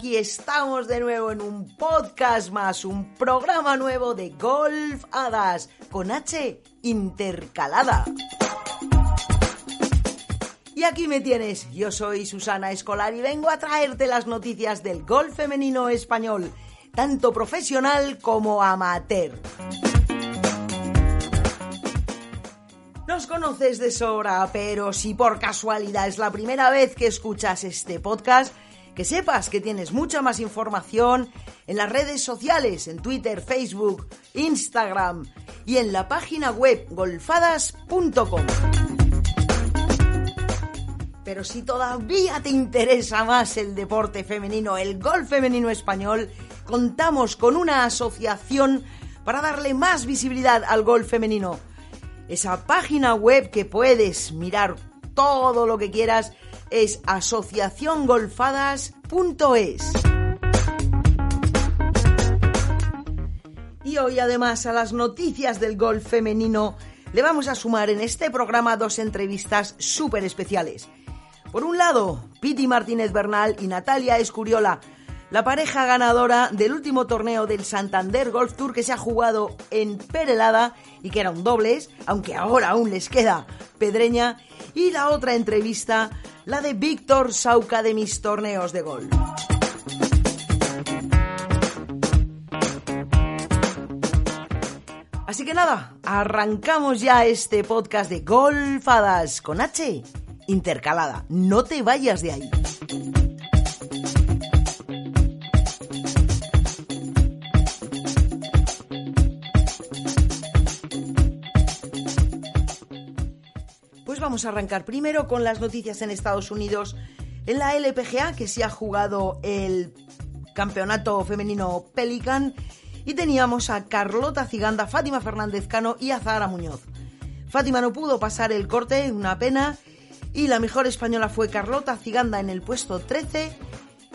Aquí estamos de nuevo en un podcast más, un programa nuevo de Golf Hadas con H intercalada. Y aquí me tienes, yo soy Susana Escolar y vengo a traerte las noticias del golf femenino español, tanto profesional como amateur. Nos conoces de sobra, pero si por casualidad es la primera vez que escuchas este podcast, que sepas que tienes mucha más información en las redes sociales, en Twitter, Facebook, Instagram y en la página web golfadas.com. Pero si todavía te interesa más el deporte femenino, el golf femenino español, contamos con una asociación para darle más visibilidad al golf femenino. Esa página web que puedes mirar todo lo que quieras es asociaciongolfadas.es. Y hoy además a las noticias del golf femenino le vamos a sumar en este programa dos entrevistas súper especiales. Por un lado, Piti Martínez Bernal y Natalia Escuriola, la pareja ganadora del último torneo del Santander Golf Tour que se ha jugado en Perelada y que era un dobles, aunque ahora aún les queda Pedreña, y la otra entrevista, la de Víctor Sauca de mis torneos de golf. Así que nada, arrancamos ya este podcast de Golfadas con H intercalada. No te vayas de ahí. Vamos a arrancar primero con las noticias en Estados Unidos. En la LPGA, que se ha jugado el campeonato femenino Pelican, y teníamos a Carlota Ciganda, Fátima Fernández Cano y a Muñoz. Fátima no pudo pasar el corte, una pena, y la mejor española fue Carlota Ciganda en el puesto 13,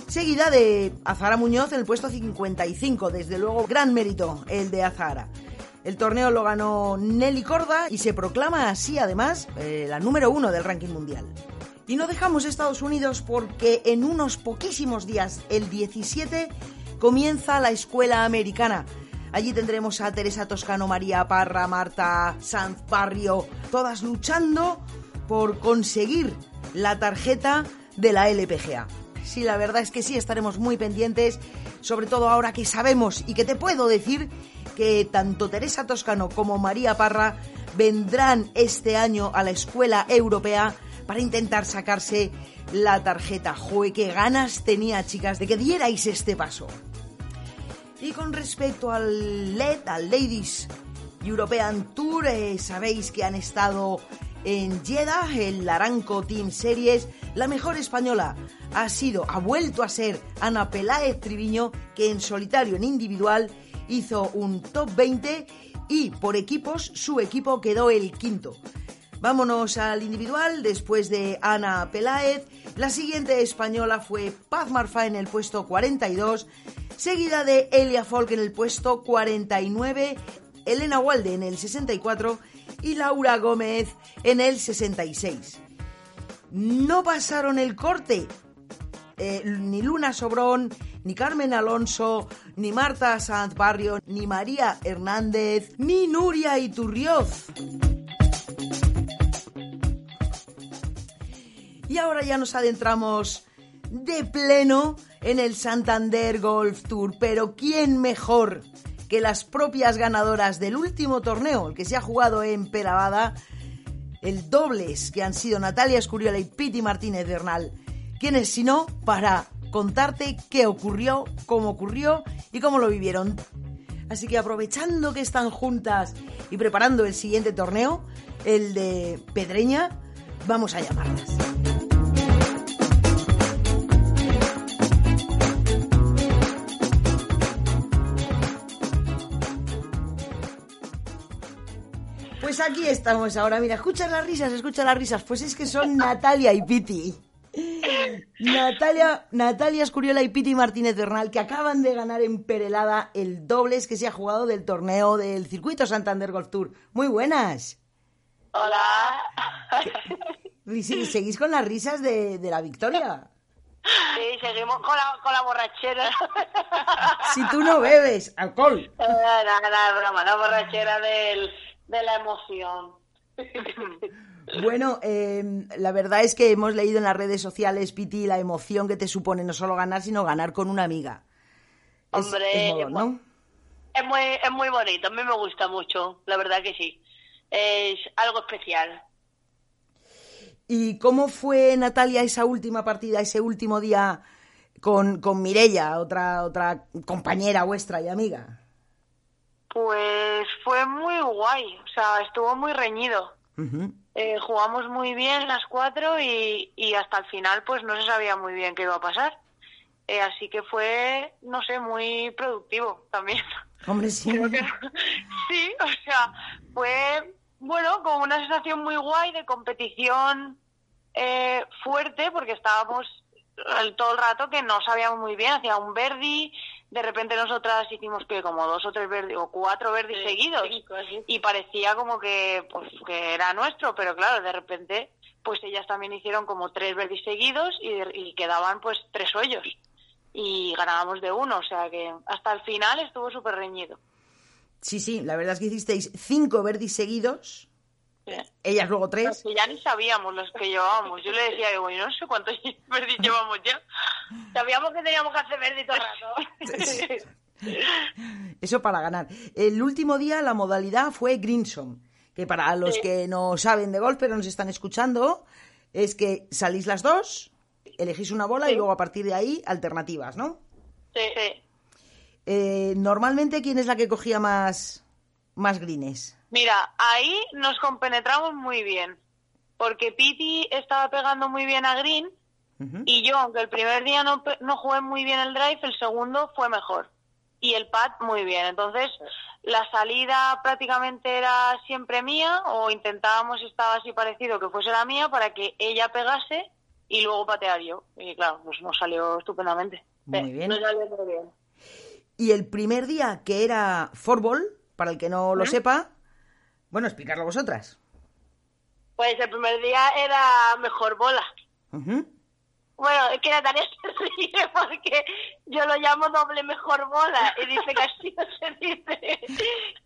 seguida de Azara Muñoz en el puesto 55, desde luego gran mérito el de Azara. El torneo lo ganó Nelly Corda y se proclama así además eh, la número uno del ranking mundial. Y no dejamos Estados Unidos porque en unos poquísimos días, el 17, comienza la escuela americana. Allí tendremos a Teresa Toscano, María Parra, Marta Sanz Barrio, todas luchando por conseguir la tarjeta de la LPGA. Sí, la verdad es que sí, estaremos muy pendientes, sobre todo ahora que sabemos y que te puedo decir que tanto Teresa Toscano como María Parra vendrán este año a la escuela europea para intentar sacarse la tarjeta. Joe, qué ganas tenía, chicas, de que dierais este paso. Y con respecto al LED, al Ladies European Tour, eh, sabéis que han estado en Jeddah, el Aranco Team Series, la mejor española ha sido, ha vuelto a ser Ana Peláez Triviño, que en solitario, en individual, hizo un top 20 y por equipos su equipo quedó el quinto. Vámonos al individual, después de Ana Peláez, la siguiente española fue Paz Marfa en el puesto 42, seguida de Elia Folk en el puesto 49, Elena Walde en el 64 y Laura Gómez en el 66. No pasaron el corte. Eh, ni Luna Sobrón, ni Carmen Alonso, ni Marta Sanz Barrio, ni María Hernández, ni Nuria Iturrioz. Y ahora ya nos adentramos de pleno en el Santander Golf Tour. Pero ¿quién mejor que las propias ganadoras del último torneo, el que se ha jugado en Perabada, el dobles que han sido Natalia Escuriola y Piti Martínez Bernal. ¿Quiénes sino para contarte qué ocurrió, cómo ocurrió y cómo lo vivieron? Así que aprovechando que están juntas y preparando el siguiente torneo, el de Pedreña, vamos a llamarlas. Pues aquí estamos ahora, mira, escucha las risas, escucha las risas, pues es que son Natalia y Piti. Natalia, Natalia Escuriola y Piti Martínez Bernal, que acaban de ganar en Perelada el dobles que se ha jugado del torneo del Circuito Santander Golf Tour. Muy buenas. Hola. ¿Y ¿Seguís con las risas de, la victoria? Sí, seguimos con la, con la borrachera. Si tú no bebes alcohol. Nada, nada, broma, la borrachera del, de la emoción. Bueno, em, la verdad es que hemos leído en las redes sociales, Piti, la emoción que te supone no solo ganar, sino ganar con una amiga. Hombre, es, muy, es muy bonito, a mí me gusta mucho, la verdad que sí. Es algo especial. ¿Y cómo fue, Natalia, esa última partida, ese último día con, con Mirella, otra, otra compañera vuestra y amiga? Pues fue muy guay, o sea, estuvo muy reñido. Eh, jugamos muy bien las cuatro y, y, hasta el final pues no se sabía muy bien qué iba a pasar. Eh, así que fue, no sé, muy productivo también. Hombre, sí. sí, o sea, fue, bueno, con una sensación muy guay de competición eh, fuerte porque estábamos todo el rato que no sabíamos muy bien, hacía un Verdi, de repente nosotras hicimos que como dos o tres verdes o cuatro verdes seguidos y parecía como que pues que era nuestro pero claro de repente pues ellas también hicieron como tres verdes seguidos y, quedaban pues tres hoyos y ganábamos de uno o sea que hasta el final estuvo súper reñido. Sí sí la verdad es que hicisteis cinco verdes seguidos ellas luego tres. ya ni sabíamos los que llevábamos. Yo le decía, digo, no sé cuántos verdes llevamos ya. Sabíamos que teníamos que hacer verde todo el rato. Eso para ganar. El último día la modalidad fue Greensom, que para los que no saben de golf pero nos están escuchando, es que salís las dos, elegís una bola y luego a partir de ahí alternativas, ¿no? Sí, sí. Eh, normalmente, ¿quién es la que cogía más, más greens? Mira, ahí nos compenetramos muy bien, porque Piti estaba pegando muy bien a Green y yo, aunque el primer día no, no jugué muy bien el drive, el segundo fue mejor y el pad muy bien. Entonces, la salida prácticamente era siempre mía o intentábamos, estaba así parecido, que fuese la mía para que ella pegase y luego patear yo. Y claro, pues nos salió estupendamente. Muy bien. Nos salió muy bien. Y el primer día, que era forball, para el que no lo sepa, bueno, explicarlo vosotras. Pues el primer día era mejor bola. Bueno, es que Natalia se ríe porque yo lo llamo doble mejor bola y dice que así no se dice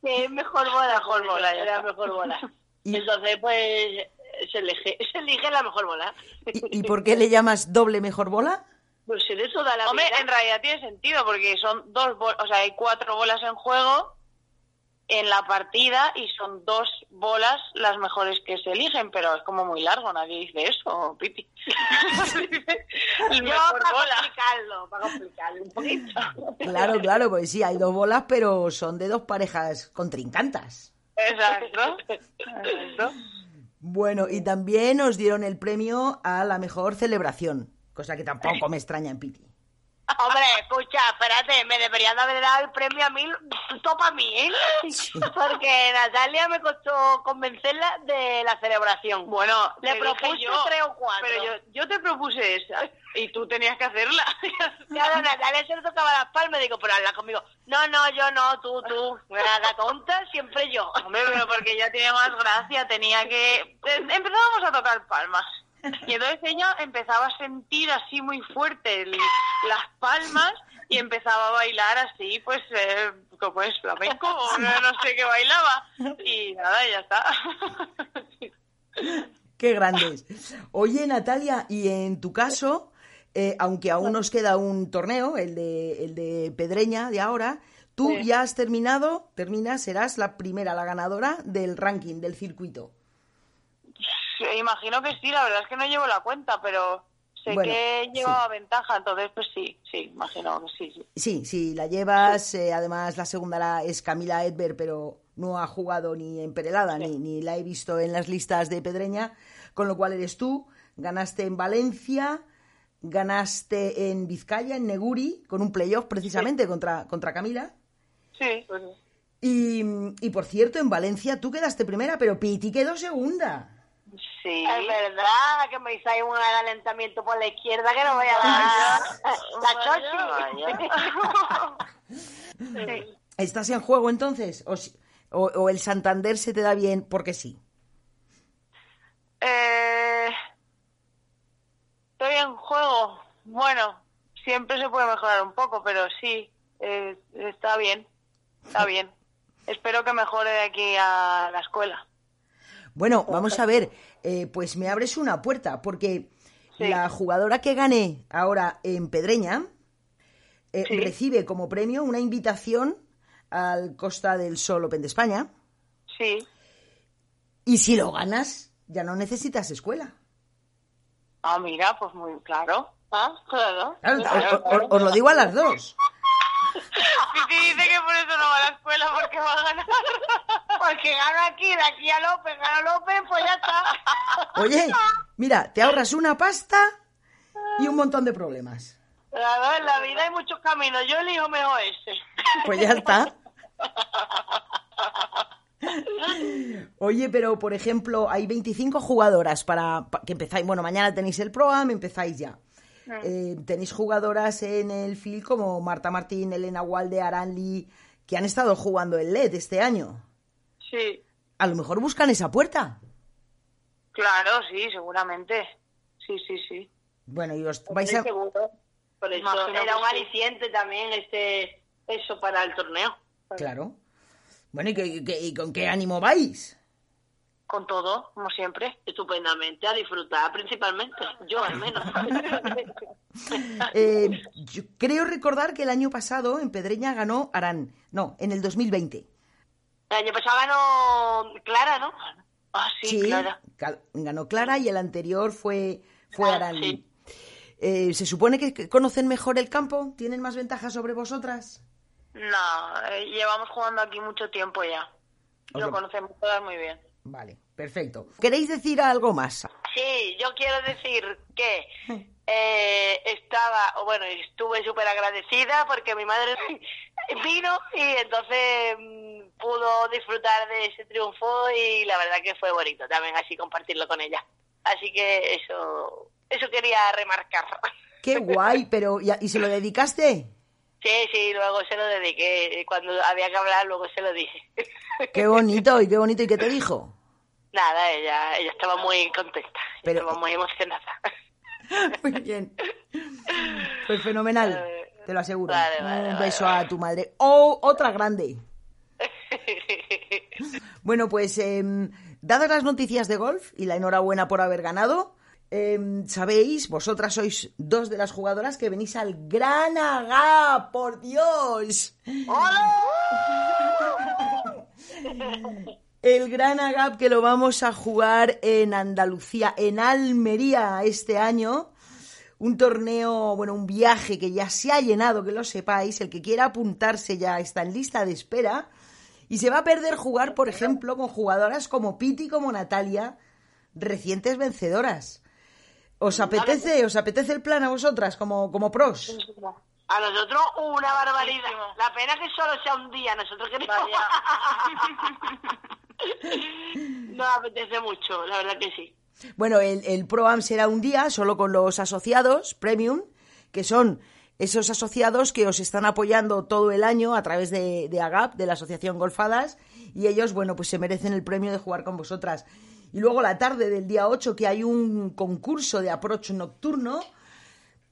que es mejor bola. Mejor bola, era mejor bola. Entonces, pues se elige, se elige la mejor bola. ¿Y, por qué le llamas doble mejor bola? Pues de eso da la Hombre, en realidad tiene sentido porque son dos bolas, o sea, hay cuatro bolas en juego en la partida y son dos bolas las mejores que se eligen, pero es como muy largo, nadie dice eso, Pipi. Yo para complicarlo, para complicarlo un poquito. Claro, claro, pues sí, hay dos bolas, pero son de dos parejas contrincantas. Exacto. Exacto. Bueno, y también nos dieron el premio a la mejor celebración, cosa que tampoco me extraña en Piti. Hombre, escucha, espérate, me deberían haber dado el premio a mí, topa a mí, ¿eh? Porque Natalia me costó convencerla de la celebración. Bueno, le propuse yo, tres o cuatro. Pero yo, yo te propuse esa y tú tenías que hacerla. claro, Natalia se le tocaba las palmas, digo, pero habla conmigo. No, no, yo no, tú, tú. La tonta, siempre yo. Hombre, pero porque ya tenía más gracia, tenía que... Empezábamos a tocar palmas. Y entonces ella empezaba a sentir así muy fuerte las palmas y empezaba a bailar así, pues, eh, como es flamenco o no, sé qué bailaba. Y nada, ya está. Qué grandes. Oye, Natalia, y en tu caso, eh, aunque aún nos queda un torneo, el de, el de Pedreña de ahora, tú ya has terminado, terminas, serás la primera, la ganadora del ranking del circuito imagino que sí, la verdad es que no llevo la cuenta, pero Sé que llevaba ventaja, entonces pues sí, sí, imagino que sí. Sí, sí, la llevas. Eh, además, la segunda la, es Camila Edber, pero no ha jugado ni en Perelada, ni, ni la he visto en las listas de Pedreña, con lo cual eres tú. Ganaste en Valencia, ganaste en Vizcaya, en Neguri, con un playoff precisamente contra, contra Camila. Sí, y, y, por cierto, en Valencia tú quedaste primera, pero Piti quedó segunda. Sí. Es verdad que me hice un adelantamiento por la izquierda que no voy a dar la ¿Estás en juego entonces? ¿O, o, el Santander se te da bien porque sí? Eh, estoy en juego. Bueno, siempre se puede mejorar un poco, pero sí, eh, está bien. Está bien. Espero que mejore de aquí a la escuela. Bueno, vamos a ver, eh, pues me abres una puerta, porque la jugadora que gane ahora en Pedreña eh, recibe como premio una invitación al Costa del Sol Open de España. Sí. Y si lo ganas, ya no necesitas escuela. Ah, mira, pues muy claro. Ah, claro. os, lo digo a las dos. Sí, dice que por eso no va a la escuela porque va a ganar. Porque gano aquí, de aquí a López, gano López, pues ya está. Oye, mira, te ahorras una pasta y un montón de problemas. Claro, en la vida hay muchos caminos, yo elijo mejor ese. Pues ya está. Oye, pero por ejemplo, hay 25 jugadoras para, que empezáis. Bueno, mañana tenéis el ProAm, empezáis ya. Eh, tenéis jugadoras en el field como Marta Martín, Elena Walde, Aranli, que han estado jugando el LED este año. Sí. A lo mejor buscan esa puerta. Claro, sí, seguramente. Sí, sí, sí. Bueno, y os vais a... Por eso era un aliciente también este eso para el torneo. Claro. Bueno, ¿y, ¿y con qué ánimo vais? Con todo, como siempre. Estupendamente, a disfrutar principalmente, yo al menos. eh, creo recordar que el año pasado en Pedreña ganó Arán. No, en el 2020. El año pasado ganó Clara, ¿no? Ah, sí, Clara. Ganó Clara y el anterior fue, fue ah, eh, ¿Se supone que conocen mejor el campo? ¿Tienen más ventajas sobre vosotras? No, eh, llevamos jugando aquí mucho tiempo ya. Lo conocemos todas muy bien. Vale, perfecto. ¿Queréis decir algo más? Sí, yo quiero decir que eh, estaba, bueno, estuve súper agradecida porque mi madre vino y entonces mm, pudo disfrutar de ese triunfo y la verdad que fue bonito también así compartirlo con ella. Así que eso, eso quería remarcar. Qué guay, pero ¿y se lo dedicaste? Sí, sí, luego se lo dediqué. Cuando había que hablar, luego se lo dije. Qué bonito, y qué bonito. ¿Y qué te dijo? Nada, ella, ella estaba muy contenta. Estaba muy emocionada. Muy bien. Pues fenomenal, te lo aseguro. Un beso a tu madre. ¡Oh, otra grande! Bueno, pues em, dadas las noticias de golf y la enhorabuena por haber ganado, em, sabéis, vosotras sois dos de las jugadoras que venís al Gran Agá, por Dios. ¡Hola! El Gran Agap que lo vamos a jugar en Andalucía, en Almería este año. Un torneo, bueno, un viaje que ya se ha llenado, que lo sepáis. El que quiera apuntarse ya está en lista de espera. Y se va a perder jugar, por ejemplo, con jugadoras como Piti, como Natalia, recientes vencedoras. ¿Os apetece, os apetece el plan a vosotras como, como pros? A nosotros una barbaridad. La pena que solo sea un día, nosotros queremos. no apetece mucho, la verdad que sí. Bueno, el, el ProAm será un día solo con los asociados premium, que son esos asociados que os están apoyando todo el año a través de, de AGAP, de la Asociación Golfadas, y ellos, bueno, pues se merecen el premio de jugar con vosotras. Y luego la tarde del día 8, que hay un concurso de approach nocturno,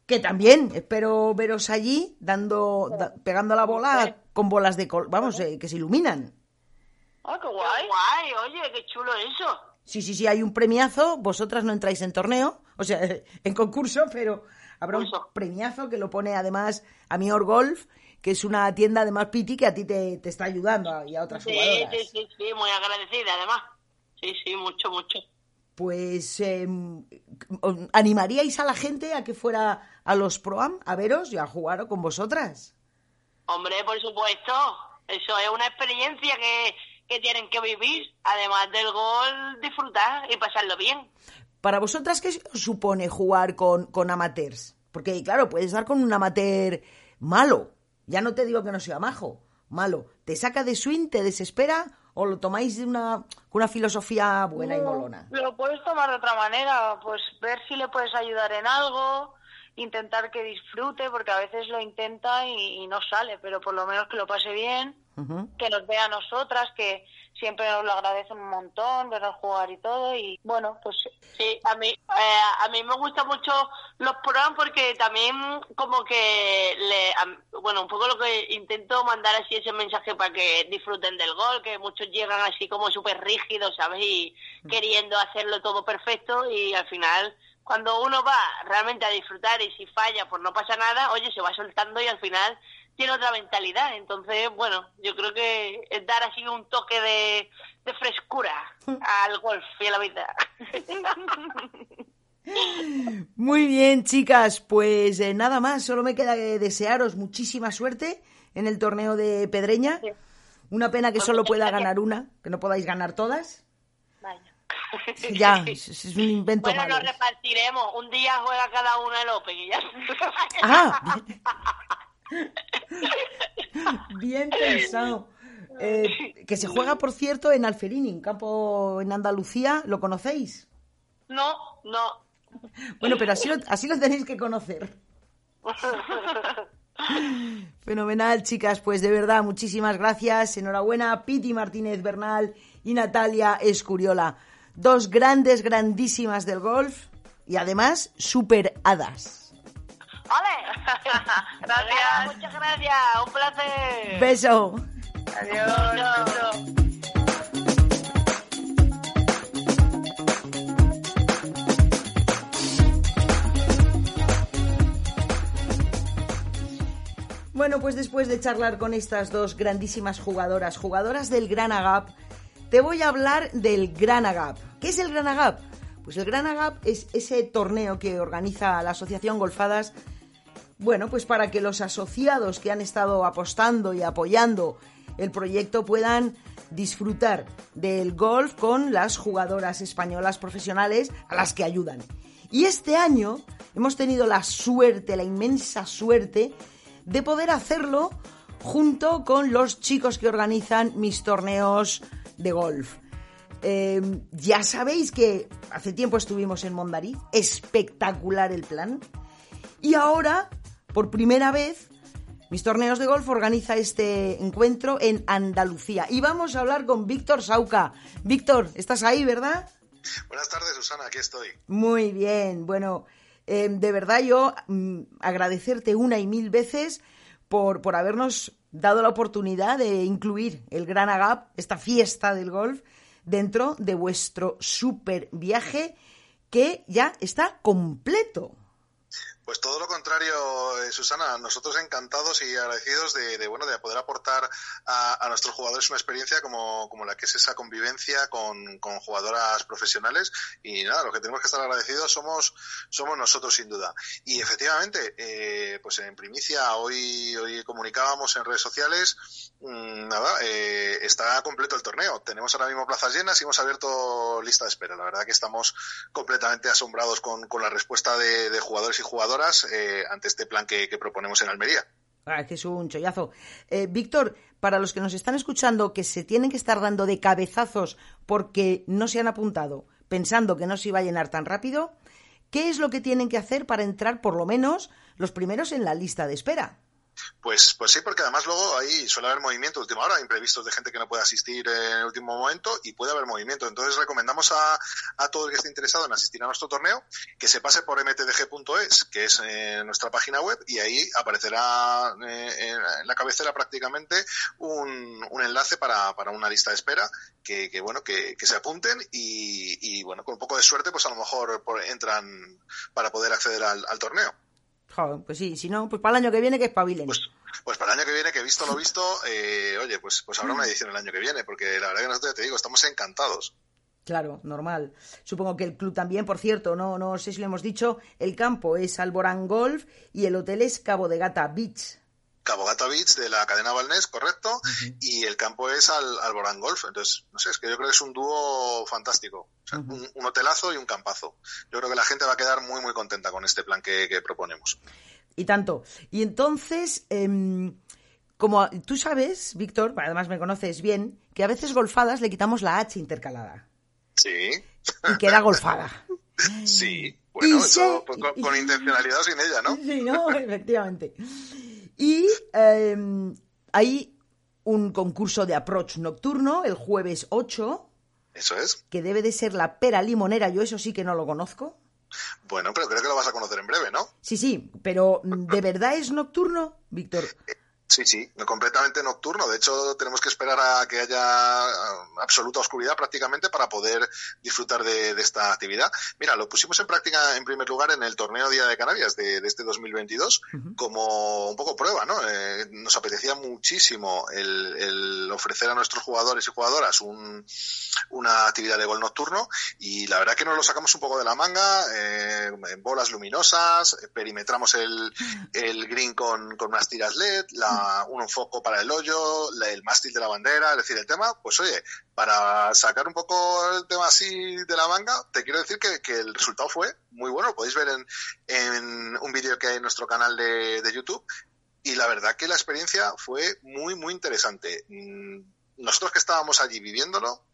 que también espero veros allí dando pegando la bola con bolas de col vamos eh, que se iluminan ¡Ah, qué guay! guay! Oye, qué chulo eso. Sí, sí, sí, hay un premiazo. Vosotras no entráis en torneo, o sea, en concurso, pero habrá un premiazo que lo pone además a Mior Golf, que es una tienda además Piti que a ti te, está ayudando y a otras sí, jugadoras. Sí, sí, sí, muy agradecida además. Sí, sí, mucho, mucho. pues em, ¿animaríais a la gente a que fuera a los Proam a veros y a jugar con vosotras? Hombre, por supuesto. Eso es una experiencia que, que tienen que vivir. Además del gol, disfrutar y pasarlo bien. Para vosotras, ¿qué supone jugar con, con amateurs? Porque, claro, puedes dar con un amateur malo. Ya no te digo que no sea majo, malo. ¿Te saca de swing, te desespera o lo tomáis de una, con una filosofía buena y molona? Lo puedes tomar de otra manera, pues ver si le puedes ayudar en algo, intentar que disfrute, porque a veces lo intenta y, no sale, pero por lo menos que lo pase bien, que nos vea a nosotras, que siempre nos lo agradecen un montón, vernos jugar y todo, y bueno, pues sí, a mí, eh, a mí me gustan mucho los programas porque también como que, le, bueno, un poco lo que intento mandar así ese mensaje para que disfruten del gol, que muchos llegan así como súper rígidos, ¿sabes? Y mm. queriendo hacerlo todo perfecto y al final cuando uno va realmente a disfrutar y si falla pues no pasa nada, oye, se va soltando y al final tiene otra mentalidad. Entonces, bueno, yo creo que es dar así un toque de, frescura al golf y a la vida. Muy bien, chicas, pues eh, nada más, solo me queda desearos muchísima suerte en el torneo de Pedreña. Una pena que pues solo pueda ganar una, que no podáis ganar todas. Ya, es, un invento Bueno, nos repartiremos. Un día juega cada uno el Open y ya. Ah, bien pensado. Eh, que se juega, por cierto, en Alferini, un campo en Andalucía. ¿Lo conocéis? No, no. Bueno, pero así lo, así lo tenéis que conocer. Fenomenal, chicas. Pues de verdad, muchísimas gracias. Enhorabuena, Piti Martínez Bernal y Natalia Escuriola dos grandes, grandísimas del golf y además super hadas. ¡Vale! gracias. Muchas gracias. Un placer. Beso. Adiós. Bueno, pues después de charlar con estas dos grandísimas jugadoras, jugadoras del Gran Agap, te voy a hablar del Gran Agap. ¿Qué es el Gran Agap? Pues el Gran Agap es ese torneo que organiza la Asociación Golfadas, bueno, pues para que los asociados que han estado apostando y apoyando el proyecto puedan disfrutar del golf con las jugadoras españolas profesionales a las que ayudan. Y este año hemos tenido la suerte, la inmensa suerte, de poder hacerlo junto con los chicos que organizan mis torneos de golf. Em, ya sabéis que hace tiempo estuvimos en Mondariz, espectacular el plan. Y ahora, por primera vez, mis torneos de golf organiza este encuentro en Andalucía. Y vamos a hablar con Víctor Sauca. Víctor, ¿estás ahí, verdad? Buenas tardes, Susana, aquí estoy. Muy bien, bueno, em, de verdad yo mm, agradecerte una y mil veces por, por habernos dado la oportunidad de incluir el Gran Agap, esta fiesta del golf, dentro de vuestro super viaje que ya está completo. Pues todo lo contrario, eh, Susana. Nosotros encantados y agradecidos de, bueno de poder aportar a, nuestros jugadores una experiencia como, como, la que es esa convivencia con, con, jugadoras profesionales. Y nada, lo que tenemos que estar agradecidos somos somos nosotros sin duda. Y efectivamente, eh, pues en primicia hoy hoy comunicábamos en redes sociales. Mm, nada, eh, está completo el torneo. Tenemos ahora mismo plazas llenas y hemos abierto lista de espera. La verdad que estamos completamente asombrados con, la respuesta de, jugadores y jugadoras eh, ante este plan que, proponemos en Almería. Ah, es un chollazo. Eh, Víctor, para los que nos están escuchando que se tienen que estar dando de cabezazos porque no se han apuntado pensando que no se iba a llenar tan rápido, ¿qué es lo que tienen que hacer para entrar por lo menos los primeros en la lista de espera? Pues, pues sí, porque además luego ahí suele haber movimiento de última hora, imprevistos de gente que no puede asistir en el último momento y puede haber movimiento. Entonces recomendamos a, a todo el que esté interesado en asistir a nuestro torneo que se pase por mtdg.es, que es eh, nuestra página web, y ahí aparecerá eh, en la cabecera prácticamente un, un enlace para, para, una lista de espera que, que bueno que, se apunten y, y, bueno con un poco de suerte pues a lo mejor entran para poder acceder al torneo pues sí, si no, pues para el año que viene que espabilen. Pues, pues para el año que viene, que visto lo visto, eh, oye, pues, pues habrá una edición el año que viene, porque la verdad que nosotros ya te digo, estamos encantados. Claro, normal. Supongo que el club también, por cierto, no, no sé si lo hemos dicho, el campo es Alborán Golf y el hotel es Cabo de Gata Beach. Cabo Gata Beach de la cadena Balnés, correcto, y el campo es al, Alborán Golf. Entonces, no sé, es que yo creo que es un dúo fantástico. un, hotelazo y un campazo. Yo creo que la gente va a quedar muy, muy contenta con este plan que, proponemos. Y tanto. Y entonces, em, como tú sabes, Víctor, además me conoces bien, que a veces golfadas le quitamos la H intercalada. Sí. Y queda golfada. Sí, bueno, eso con, intencionalidad o sin ella, ¿no? Sí, no, efectivamente. Y em, hay un concurso de approach nocturno el jueves 8. Eso es. Que debe de ser la pera limonera, yo eso sí que no lo conozco. Bueno, pero creo que lo vas a conocer en breve, ¿no? Sí, sí, pero ¿de verdad es nocturno, Víctor? Eh, Sí, sí, completamente nocturno. De hecho, tenemos que esperar a que haya ah, absoluta oscuridad prácticamente para poder disfrutar de, esta actividad. Mira, lo pusimos en práctica en primer lugar en el torneo Día de Canarias de, este 2022 como un poco prueba, ¿no? Eh, nos apetecía muchísimo el, ofrecer a nuestros jugadores y jugadoras una actividad de gol nocturno y la verdad que nos lo sacamos un poco de la manga, eh, en bolas luminosas, perimetramos el, el green con, con unas tiras LED, la un foco para el hoyo, el mástil de la bandera, es decir, el tema, pues oye, para sacar un poco el tema así de la manga, te quiero decir que, el resultado fue muy bueno, lo podéis ver en, un vídeo que hay en nuestro canal de, de YouTube, y la verdad que la experiencia fue muy, muy interesante. Mm, nosotros que estábamos allí viviéndolo,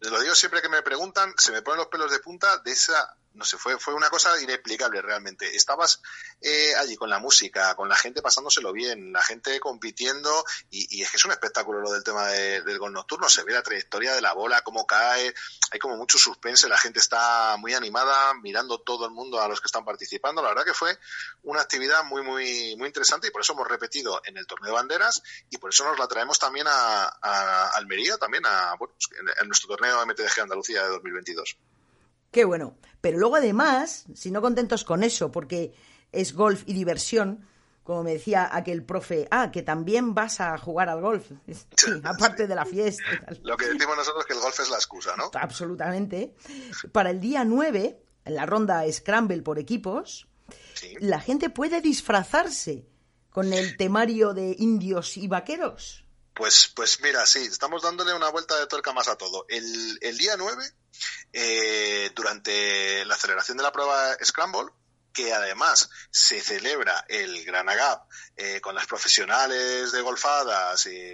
lo digo siempre que me preguntan, se me ponen los pelos de punta de esa no sé, fue, fue una cosa inexplicable realmente. Estabas eh, allí con la música, con la gente pasándoselo bien, la gente compitiendo, y, es que es un espectáculo lo del tema del gol nocturno. Se ve la trayectoria de la bola, cómo cae, hay como mucho suspense, la gente está muy animada, mirando todo el mundo a los que están participando. La verdad que fue una actividad muy, muy, muy interesante y por eso hemos repetido en el torneo de banderas y por eso nos la traemos también a, Almería, también a, bueno, pues, en nuestro torneo MTDG Andalucía de 2022. Qué bueno. Pero luego además, si no contentos con eso, porque es golf y diversión, como me decía aquel profe, ah, que también vas a jugar al golf, sí, aparte de la fiesta. Lo que decimos nosotros es que el golf es la excusa, ¿no? Absolutamente. Para el día 9, en la ronda Scramble por equipos, la gente puede disfrazarse con el temario de indios y vaqueros. Pues, pues mira, sí, estamos dándole una vuelta de tuerca más a todo. El, el día 9, eh, durante la celebración de la prueba Scramble, que además se celebra el Gran Agap eh, con las profesionales de golfadas y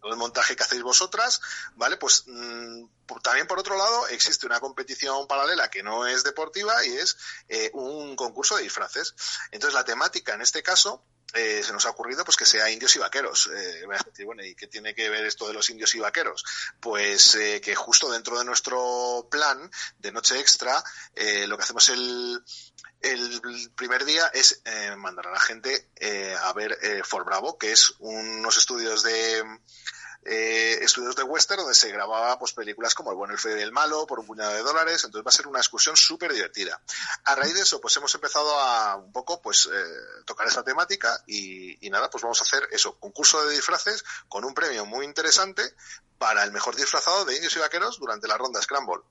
todo el montaje que hacéis vosotras, ¿vale? Pues mm, también por otro lado existe una competición paralela que no es deportiva y es eh, un concurso de disfraces. Entonces la temática en este caso eh, se nos ha ocurrido pues que sea indios y vaqueros. Eh, bueno, ¿y qué tiene que ver esto de los indios y vaqueros? Pues eh, que justo dentro de nuestro plan de noche extra, lo que hacemos el, el primer día es mandar a la gente a ver For Bravo, que es unos estudios de eh, estudios de western donde se grababa pues películas como El bueno, el feo y el malo por un puñado de dólares, entonces va a ser una excursión súper divertida. A raíz de eso pues hemos empezado a un poco pues eh, tocar esa temática y, nada, pues vamos a hacer eso, concurso de disfraces con un premio muy interesante para el mejor disfrazado de indios y vaqueros durante la ronda Scramble.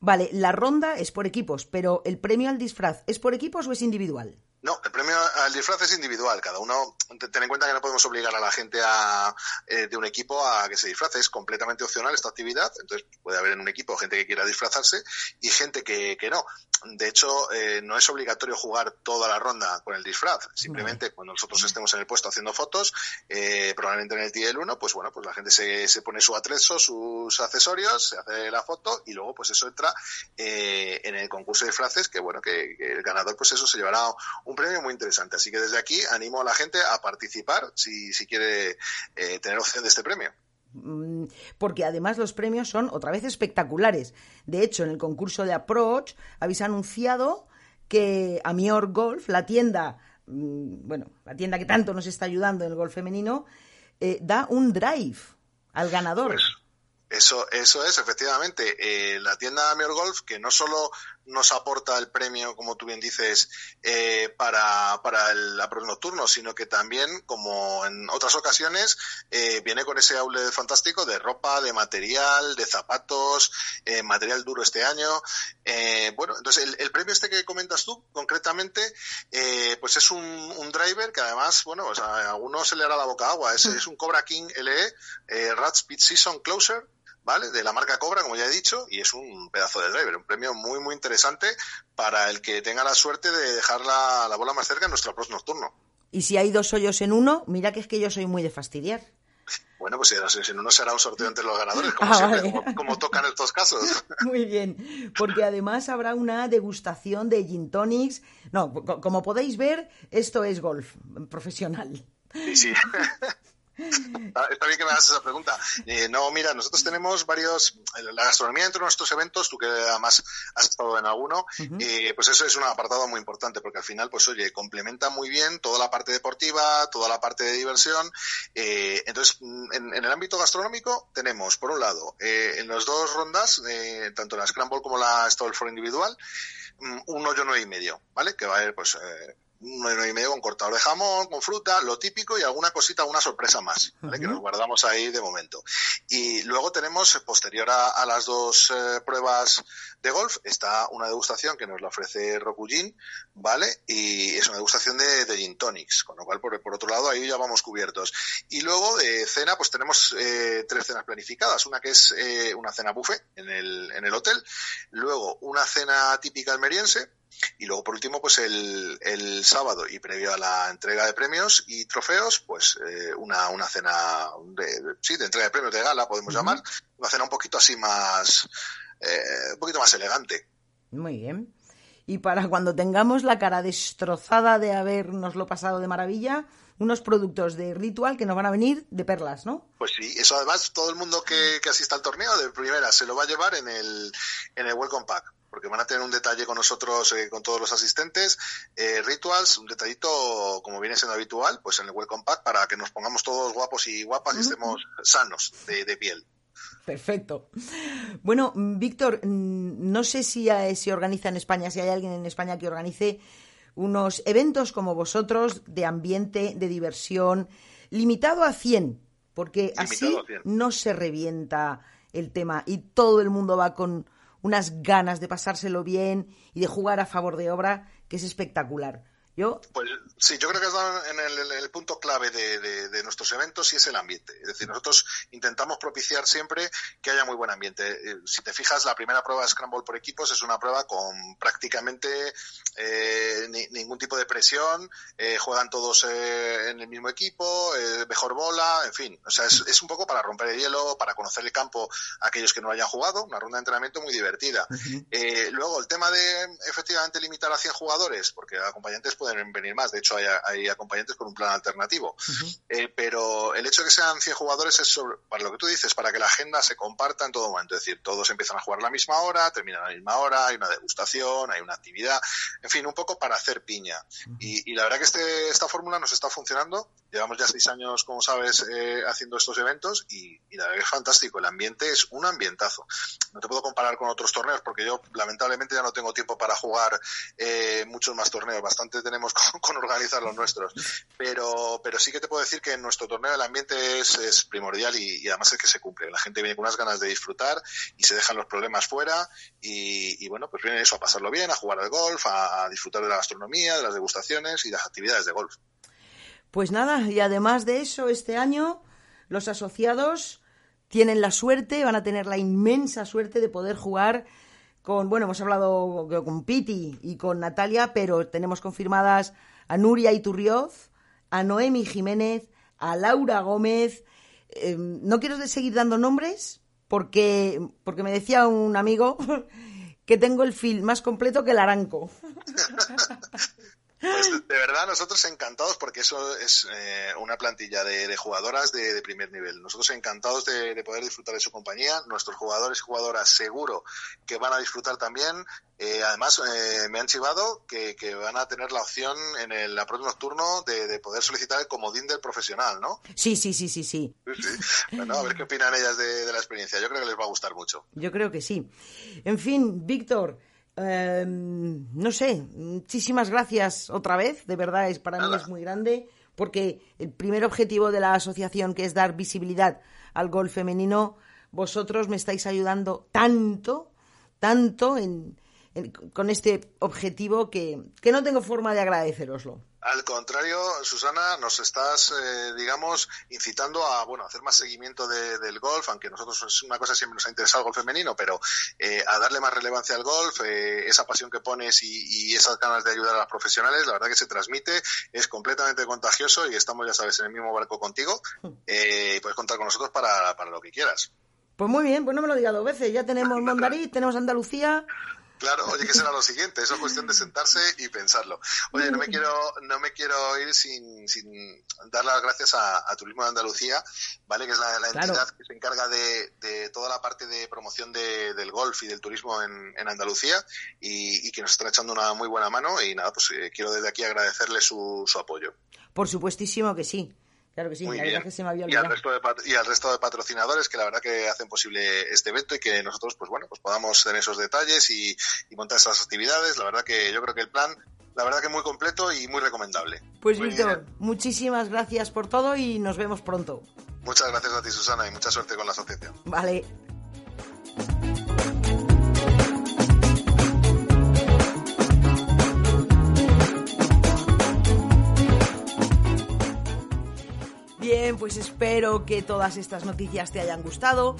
Vale, la ronda es por equipos, pero ¿el premio al disfraz es por equipos o es individual? No, el premio al disfraz es individual. Cada uno, ten en cuenta que no podemos obligar a la gente a, eh, de un equipo a que se disfrace. Es completamente opcional esta actividad. Entonces puede haber en un equipo gente que quiera disfrazarse y gente que, que no. De hecho, eh, no es obligatorio jugar toda la ronda con el disfraz. Simplemente cuando nosotros estemos en el puesto haciendo fotos, eh, probablemente en el TL 1, pues bueno, pues la gente se, se pone su atrezo, sus accesorios, se hace la foto y luego pues eso entra en el concurso de disfraces que bueno, que, que el ganador pues eso se llevará un premio muy interesante. Así que desde aquí animo a la gente a participar si, si quiere eh, tener opción de este premio mm, porque además los premios son otra vez espectaculares. De hecho, en el concurso de Approach habéis anunciado que Amior Golf, la tienda, mm, bueno, la tienda que tanto nos está ayudando en el golf femenino, eh, da un drive al ganador. Pues, Eso, eso es, efectivamente. Eh, la tienda Mior Golf, que no solo nos aporta el premio, como tú bien dices, eh, para, para el approach nocturno, sino que también, como en otras ocasiones, eh, viene con ese aule fantástico de ropa, de material, de zapatos, eh, material duro este año. Bueno, entonces el, premio este que comentas tú, concretamente, pues es un, un, driver que además, bueno, pues a algunos se le hará la boca agua. Es, es un Cobra King LE, eh, Rat Speed Season Closer, ¿vale? De la marca Cobra, como ya he dicho, y es un pedazo de driver, un premio muy, muy interesante para el que tenga la suerte de dejar la, la bola más cerca en nuestro approach nocturno. Y si hay dos hoyos en uno, mira que es que yo soy muy de fastidiar. Bueno, pues si en uno será un sorteo entre los ganadores, como ah, siempre, vale. como, como, toca en estos casos. Muy bien, porque además habrá una degustación de gin tonics. No, como podéis ver, esto es golf profesional. Sí, sí. Está bien que me hagas esa pregunta. Eh, no, mira, nosotros tenemos varios. La gastronomía dentro de nuestros eventos, tú que además has estado en alguno, uh -huh. eh, pues eso es un apartado muy importante porque al final, pues oye, complementa muy bien toda la parte deportiva, toda la parte de diversión. Eh, entonces, en, en, el ámbito gastronómico, tenemos, por un lado, eh, en las dos rondas, eh, tanto la Scramble como la Stall for Individual, un hoyo nueve y medio, ¿vale? Que va a ir, pues un nueve y medio con cortador de jamón, con fruta, lo típico y alguna cosita, una sorpresa más, ¿vale? uh -huh. que nos guardamos ahí de momento. Y luego tenemos, posterior a, a las dos eh, pruebas de golf, está una degustación que nos la ofrece Rokujin, ¿vale? Y es una degustación de, de gin tonics, con lo cual, por, por, otro lado, ahí ya vamos cubiertos. Y luego de cena, pues tenemos eh, tres cenas planificadas. Una que es eh, una cena buffet en el, en el hotel, luego una cena típica almeriense, y luego, por último, pues el, el, sábado y previo a la entrega de premios y trofeos, pues eh, una, una cena de, de, sí, de entrega de premios de gala, podemos uh -huh. llamar, una cena un poquito así más, eh, un poquito más elegante. Muy bien. Y para cuando tengamos la cara destrozada de habernoslo pasado de maravilla, unos productos de ritual que nos van a venir de perlas, ¿no? Pues sí, eso además todo el mundo que, que asista al torneo de primera se lo va a llevar en el, en el Welcome Pack porque van a tener un detalle con nosotros, eh, con todos los asistentes, eh, rituals, un detallito como viene siendo habitual, pues en el Welcome Pack para que nos pongamos todos guapos y guapas y estemos sanos de, de piel. Perfecto. Bueno, Víctor, no sé si se organiza en España, si hay alguien en España que organice unos eventos como vosotros de ambiente, de diversión, limitado a 100, porque limitado así 100. no se revienta el tema y todo el mundo va con unas ganas de pasárselo bien y de jugar a favor de obra que es espectacular. Yo... Pues sí, yo creo que es en el, el punto clave de, de, de, nuestros eventos y es el ambiente. Es decir, nosotros intentamos propiciar siempre que haya muy buen ambiente. Eh, si te fijas, la primera prueba de Scramble por equipos es una prueba con prácticamente eh, ni, ningún tipo de presión, eh, juegan todos eh, en el mismo equipo, mejor bola, en fin. O sea, es, es, un poco para romper el hielo, para conocer el campo a aquellos que no hayan jugado, una ronda de entrenamiento muy divertida. Uh -huh. luego, el tema de efectivamente limitar a 100 jugadores, porque acompañantes pueden venir más. De hecho, hay, hay acompañantes con un plan alternativo. Uh -huh. eh, pero el hecho de que sean 100 jugadores es sobre, para lo que tú dices, para que la agenda se comparta en todo momento. Es decir, todos empiezan a jugar a la misma hora, terminan a la misma hora, hay una degustación, hay una actividad. En fin, un poco para hacer piña. Uh -huh. y, y, la verdad que este, esta fórmula nos está funcionando. Llevamos ya seis años, como sabes, eh, haciendo estos eventos y, y, la verdad que es fantástico. El ambiente es un ambientazo. No te puedo comparar con otros torneos porque yo, lamentablemente, ya no tengo tiempo para jugar eh, muchos más torneos. Bastante tenemos con, organizar los nuestros. Pero, pero sí que te puedo decir que en nuestro torneo el ambiente es, primordial y, además es que se cumple. La gente viene con unas ganas de disfrutar y se dejan los problemas fuera y, bueno, pues viene eso, a pasarlo bien, a jugar al golf, a, a disfrutar de la gastronomía, de las degustaciones y las actividades de golf. Pues nada, y además de eso, este año los asociados tienen la suerte, van a tener la inmensa suerte de poder jugar con, bueno, hemos hablado con Piti y con Natalia, pero tenemos confirmadas a Nuria Iturrioz, a Noemi Jiménez, a Laura Gómez. Eh, no quiero seguir dando nombres porque, porque me decía un amigo que tengo el film más completo que el aranco. Pues de, verdad, nosotros encantados porque eso es eh, una plantilla de, jugadoras de, primer nivel. Nosotros encantados de, poder disfrutar de su compañía. Nuestros jugadores y jugadoras seguro que van a disfrutar también. Eh, además, eh, me han chivado que, van a tener la opción en el próximo turno de, poder solicitar el comodín del profesional, ¿no? Sí, sí, sí, sí, sí. Bueno, a ver qué opinan ellas de la experiencia. Yo creo que les va a gustar mucho. Yo creo que sí. En fin, Víctor. Em, no sé, muchísimas gracias otra vez, de verdad es para mí es muy grande, porque el primer objetivo de la asociación, que es dar visibilidad al golf femenino, vosotros me estáis ayudando tanto, tanto con este objetivo que, que no tengo forma de agradeceroslo. Al contrario, Susana, nos estás, eh, digamos, incitando a, bueno, hacer más seguimiento del golf, aunque nosotros es una cosa siempre nos ha interesado el golf femenino, pero eh, a darle más relevancia al golf, eh, esa pasión que pones y, esas ganas de ayudar a las profesionales, la verdad que se transmite, es completamente contagioso y estamos, ya sabes, en el mismo barco contigo. y puedes contar con nosotros para, para lo que quieras. Pues muy bien, pues no me lo diga dos veces. Ya tenemos Mondariz, tenemos Andalucía, Claro, oye, ¿qué será lo siguiente? Eso es cuestión de sentarse y pensarlo. Oye, no me quiero, no me quiero ir sin, sin dar las gracias a, Turismo de Andalucía, ¿vale? Que es la, entidad que se encarga de, toda la parte de promoción del golf y del turismo en, Andalucía y, que nos está echando una muy buena mano y nada, pues eh, quiero desde aquí agradecerle su, su apoyo. Por supuestísimo que sí. Claro que sí, Y al, resto de, y al resto de patrocinadores que la verdad que hacen posible este evento y que nosotros, pues bueno, pues podamos tener esos detalles y, montar esas actividades. La verdad que yo creo que el plan, la verdad que muy completo y muy recomendable. Pues Víctor, muchísimas gracias por todo y nos vemos pronto. Muchas gracias a ti, Susana, y mucha suerte con la asociación. Vale. Bien, pues espero que todas estas noticias te hayan gustado,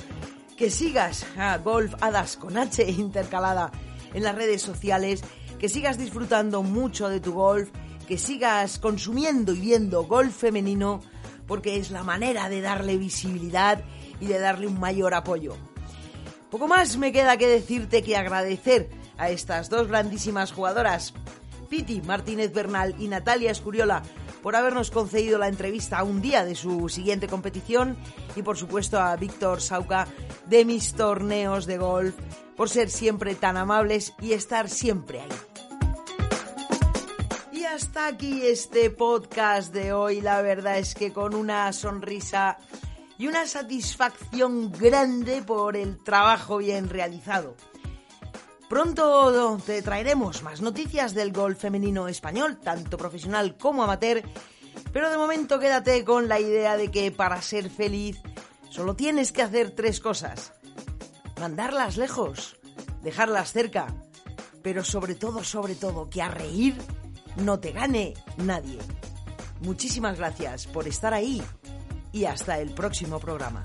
que sigas a Golf Hadas con H intercalada en las redes sociales, que sigas disfrutando mucho de tu golf, que sigas consumiendo y viendo golf femenino, porque es la manera de darle visibilidad y de darle un mayor apoyo. Poco más me queda que decirte que agradecer a estas dos grandísimas jugadoras, Piti Martínez Bernal y Natalia Escuriola, por habernos concedido la entrevista a un día de su siguiente competición y por supuesto a Víctor Sauca de mis torneos de golf por ser siempre tan amables y estar siempre ahí. Y hasta aquí este podcast de hoy. La verdad es que con una sonrisa y una satisfacción grande por el trabajo bien realizado. Pronto te traeremos más noticias del golf femenino español, tanto profesional como amateur, pero de momento quédate con la idea de que para ser feliz solo tienes que hacer tres cosas. Mandarlas lejos, dejarlas cerca, pero sobre todo, sobre todo, que a reír no te gane nadie. Muchísimas gracias por estar ahí y hasta el próximo programa.